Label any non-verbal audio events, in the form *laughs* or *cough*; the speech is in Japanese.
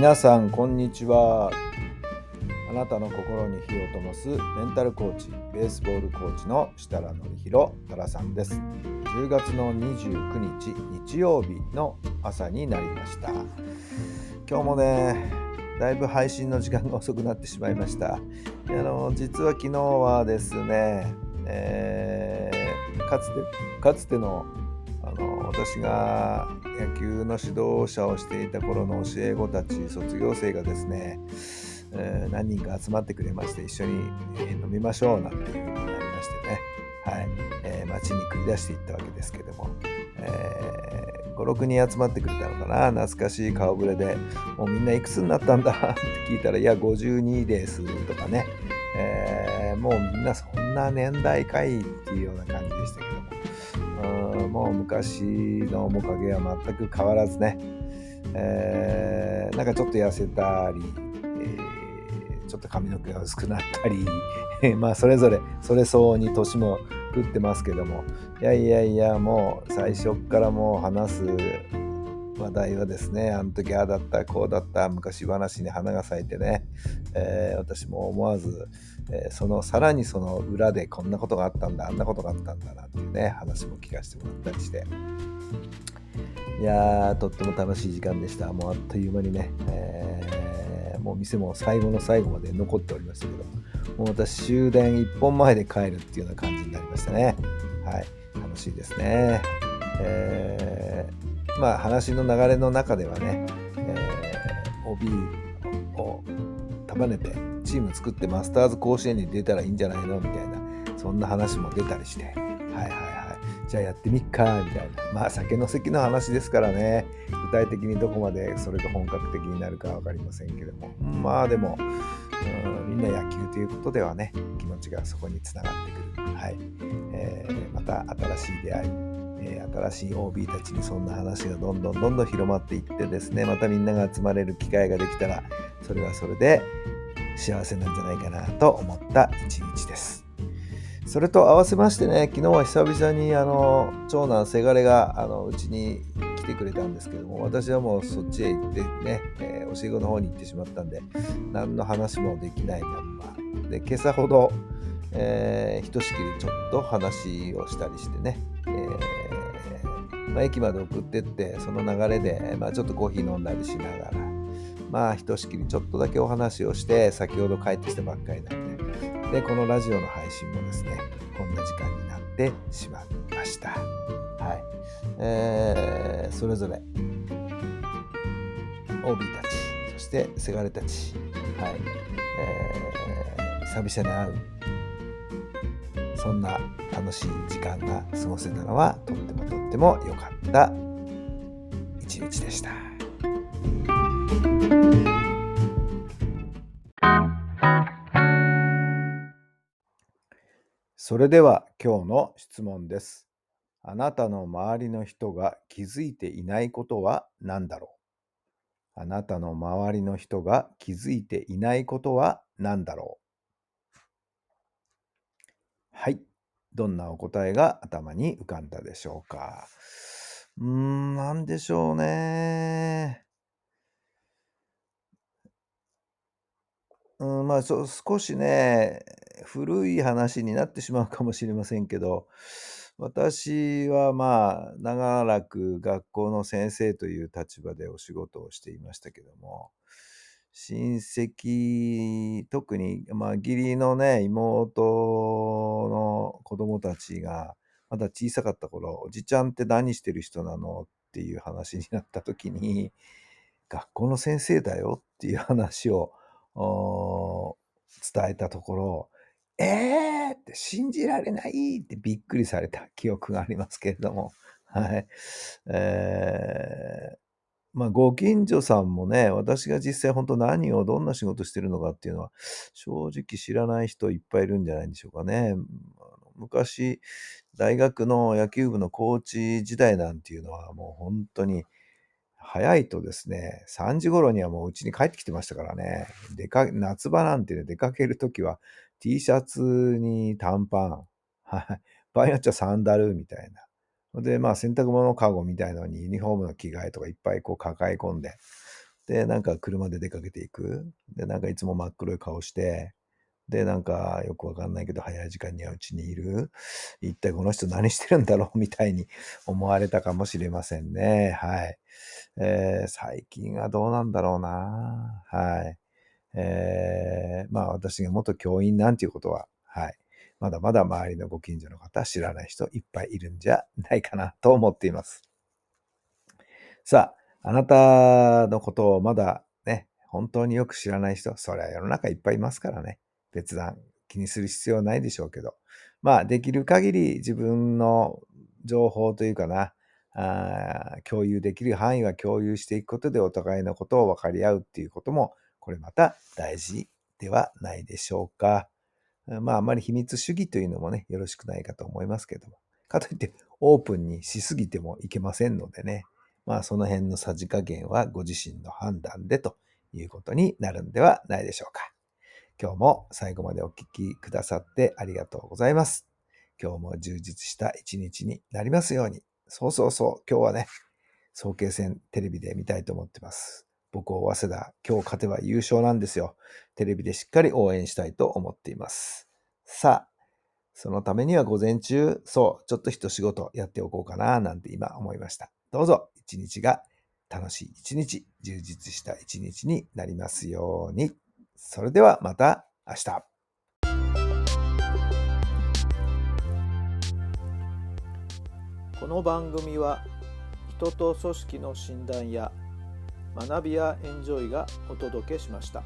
皆さんこんにちは。あなたの心に火を灯すメンタルコーチベースボールコーチの設楽範弘太良さんです。10月の29日日曜日の朝になりました。今日もねだいぶ配信の時間が遅くなってしまいました。あの実は昨日はですね、えーかつてかつてのあの私が野球の指導者をしていた頃の教え子たち卒業生がですね、えー何人か集まってくれまして一緒に、え飲みましょうなんていう風になりましてね、はい。えー街に繰り出していったわけですけども、えー56人集まってくれたのかな。懐かしい顔ぶれでもうみんないくつになったんだ？*laughs* って聞いたらいや52ですとかね、えーもうみんなそんな年代かいっていうような感じも昔の面影は全く変わらずね、えーなんかちょっと痩せたり、えーちょっと髪の毛が薄くなったり *laughs* まあそれぞれそれ相応に年も食ってますけどもいやいやいやもう最初っからもう話す話題はですねあの時ああだったこうだった昔話に花が咲いてね、えー私も思わず、えーそのさらにその裏でこんなことがあったんだあんなことがあったんだなっていうね話も聞かせてもらったりして。いやーとっても楽しい時間でした。もうあっという間にね、えーもう店も最後の最後まで残っておりましたけどもう私終電1本前で帰るっていうような感じになりましたね。はい楽しいですね。えーまあ話の流れの中ではね、えー OB を束ねてチーム作ってマスターズ甲子園に出たらいいんじゃないの？みたいなそんな話も出たりしてはいはいはい。じゃあやってみっかみたいな。まあ酒の席の話ですからね。具体的にどこまでそれが本格的になるか分かりませんけども。まあでもうんみんな野球ということではね気持ちがそこにつながってくる。はい、えーまた新しい出会い。えー新しい OB たちにそんな話がどんどんどんどん広まっていってですねまたみんなが集まれる機会ができたらそれはそれで幸せなんじゃないかなと思った一日です。それと合わせましてね昨日は久々にあの長男せがれがうちに来てくれたんですけども私はもうそっちへ行ってね、えー教え子の方に行ってしまったんで何の話もできないまんま。で今朝ほど、えーひとしきりちょっと話をしたりしてね、まあ、駅まで送ってってその流れで、まあ、ちょっとコーヒー飲んだりしながらまあひとしきりちょっとだけお話をして先ほど帰ってきたばっかりなんででこのラジオの配信もですねこんな時間になってしまいました。はい。えーそれぞれ OB たちそしてせがれたちはい。えー久々に会うそんな楽しい時間が過ごせたのはとってもとってもっても良かった一日でした。それでは今日の質問です。あなたの周りの人が気づいていないことは何だろう？あなたの周りの人が気づいていないことは何だろうはい。どんなお答えが頭に浮かんだでしょうか？うーん、なんでしょうね。うん、まあ、そ少しね、古い話になってしまうかもしれませんけど、私はまあ、長らく学校の先生という立場でお仕事をしていましたけども、親戚、特に、まあ、義理のね、妹の子供たちが、まだ小さかった頃、おじちゃんって何してる人なのっていう話になった時に、*laughs* 学校の先生だよっていう話を伝えたところ、えーって信じられないってびっくりされた記憶がありますけれども、はい。えーまあ、ご近所さんもね、私が実際本当何をどんな仕事してるのかっていうのは、正直知らない人いっぱいいるんじゃないんでしょうかね。昔、大学の野球部のコーチ時代なんていうのはもう本当に早いとですね、3時頃にはもう家に帰ってきてましたからね。出か夏場なんてね、出かけるときは T シャツに短パン、はい。*laughs* 場合によっちゃサンダルみたいな。で、まあ洗濯物かごみたいのにユニフォームの着替えとかいっぱいこう抱え込んで、で、なんか車で出かけていく。で、なんかいつも真っ黒い顔して、で、なんかよくわかんないけど早い時間にはうちにいる。一体この人何してるんだろうみたいに思われたかもしれませんね。はい。えー、最近はどうなんだろうな。はい。えー、まあ私が元教員なんていうことは、はい。まだまだ周りのご近所の方知らない人いっぱいいるんじゃないかなと思っています。さあ、あなたのことをまだね、本当によく知らない人、それは世の中いっぱいいますからね。別段気にする必要はないでしょうけど。まあ、できる限り自分の情報というかな、あ共有できる範囲は共有していくことでお互いのことを分かり合うっていうことも、これまた大事ではないでしょうか。まあ、あまり秘密主義というのもね、よろしくないかと思いますけども。かといって、オープンにしすぎてもいけませんのでね。まあ、その辺のさじ加減はご自身の判断でということになるんではないでしょうか。今日も最後までお聴きくださってありがとうございます。今日も充実した一日になりますように。そうそうそう、今日はね、早慶戦テレビで見たいと思ってます。僕を早稲田、今日勝てば優勝なんですよ。テレビでしっかり応援したいと思っています。さあ、そのためには午前中、そう、ちょっと一仕事やっておこうかな、なんて今思いました。どうぞ、一日が楽しい一日、充実した一日になりますように。それではまた明日。この番組は人と組織の診断や学びやエンジョイがお届けしました。